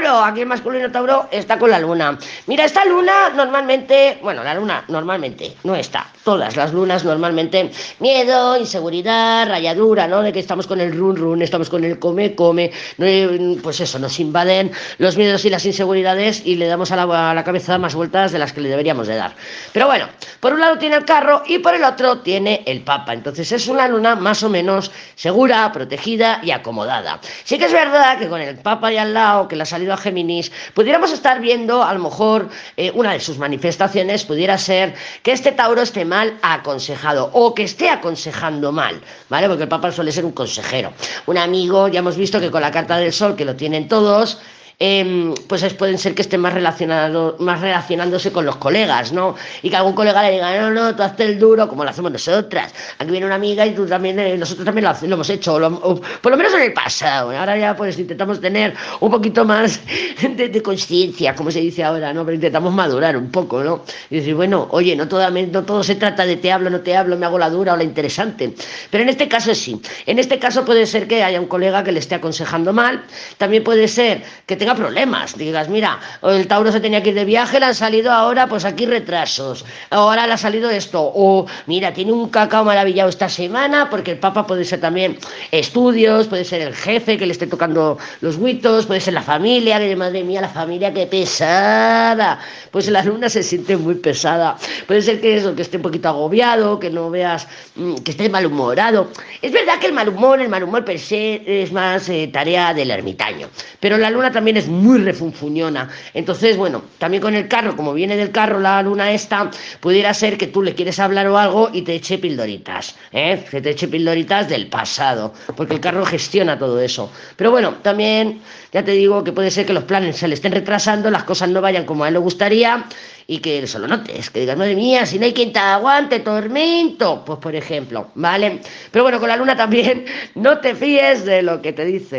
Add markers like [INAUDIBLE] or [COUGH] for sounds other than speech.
Tauro, aquí el masculino Tauro está con la luna. Mira, esta luna normalmente, bueno, la luna normalmente no está. Todas las lunas normalmente miedo, inseguridad, rayadura, ¿no? De que estamos con el run run, estamos con el come come, pues eso, nos invaden los miedos y las inseguridades y le damos a la, la cabeza más vueltas de las que le deberíamos de dar. Pero bueno, por un lado tiene el carro y por el otro tiene el papa. Entonces es una luna más o menos segura, protegida y acomodada. Sí que es verdad que con el papa y al lado, que le ha a Géminis, pudiéramos estar viendo a lo mejor eh, una de sus manifestaciones pudiera ser que este Tauro esté mal aconsejado o que esté aconsejando mal, ¿vale? Porque el Papa suele ser un consejero, un amigo, ya hemos visto que con la carta del Sol, que lo tienen todos, Em, pues pueden ser que estén más, relacionado, más relacionándose con los colegas, ¿no? Y que algún colega le diga, no, no, tú hazte el duro, como lo hacemos nosotras. Aquí viene una amiga y tú también, eh, nosotros también lo, hemos hecho, por lo menos en el pasado. Ahora ya pues intentamos tener un poquito más [LAUGHS] de, conciencia, como se dice ahora, ¿no? Pero intentamos madurar un poco, ¿no? Y decir, bueno, oye, no todo, no todo se trata de te hablo, no te hablo, me hago la dura o la interesante. Pero en este caso sí. En este caso puede ser que haya un colega que le esté aconsejando mal. También puede ser que tenga problemas. Digas, mira, el Tauro se tenía que ir de viaje, le han salido ahora, pues aquí retrasos. Ahora le ha salido esto. O, mira, tiene un cacao maravillado esta semana, porque el Papa puede ser también estudios, puede ser el jefe que le esté tocando los huitos, puede ser la familia, que madre mía, la familia, qué pesada. Pues la luna se siente muy pesada. Puede ser que eso, que esté un poquito agobiado, que no veas, mm, que esté malhumorado. Es verdad que el mal humor, el mal humor per se es más eh, tarea del ermitaño. Pero la luna también es muy refunfuñona. Entonces, bueno, también con el carro, como viene del carro la luna esta, pudiera ser que tú le quieres hablar o algo y te eche pildoritas, ¿eh? Que te eche pildoritas del pasado, porque el carro gestiona todo eso. Pero bueno, también ya te digo que puede ser que los planes se le estén retrasando, las cosas no vayan como a él le gustaría y que eso lo notes, que digas, madre mía, si no hay quien te aguante, tormento, pues por ejemplo, ¿vale? Pero bueno, con la luna también [LAUGHS] no te fíes de lo que te dice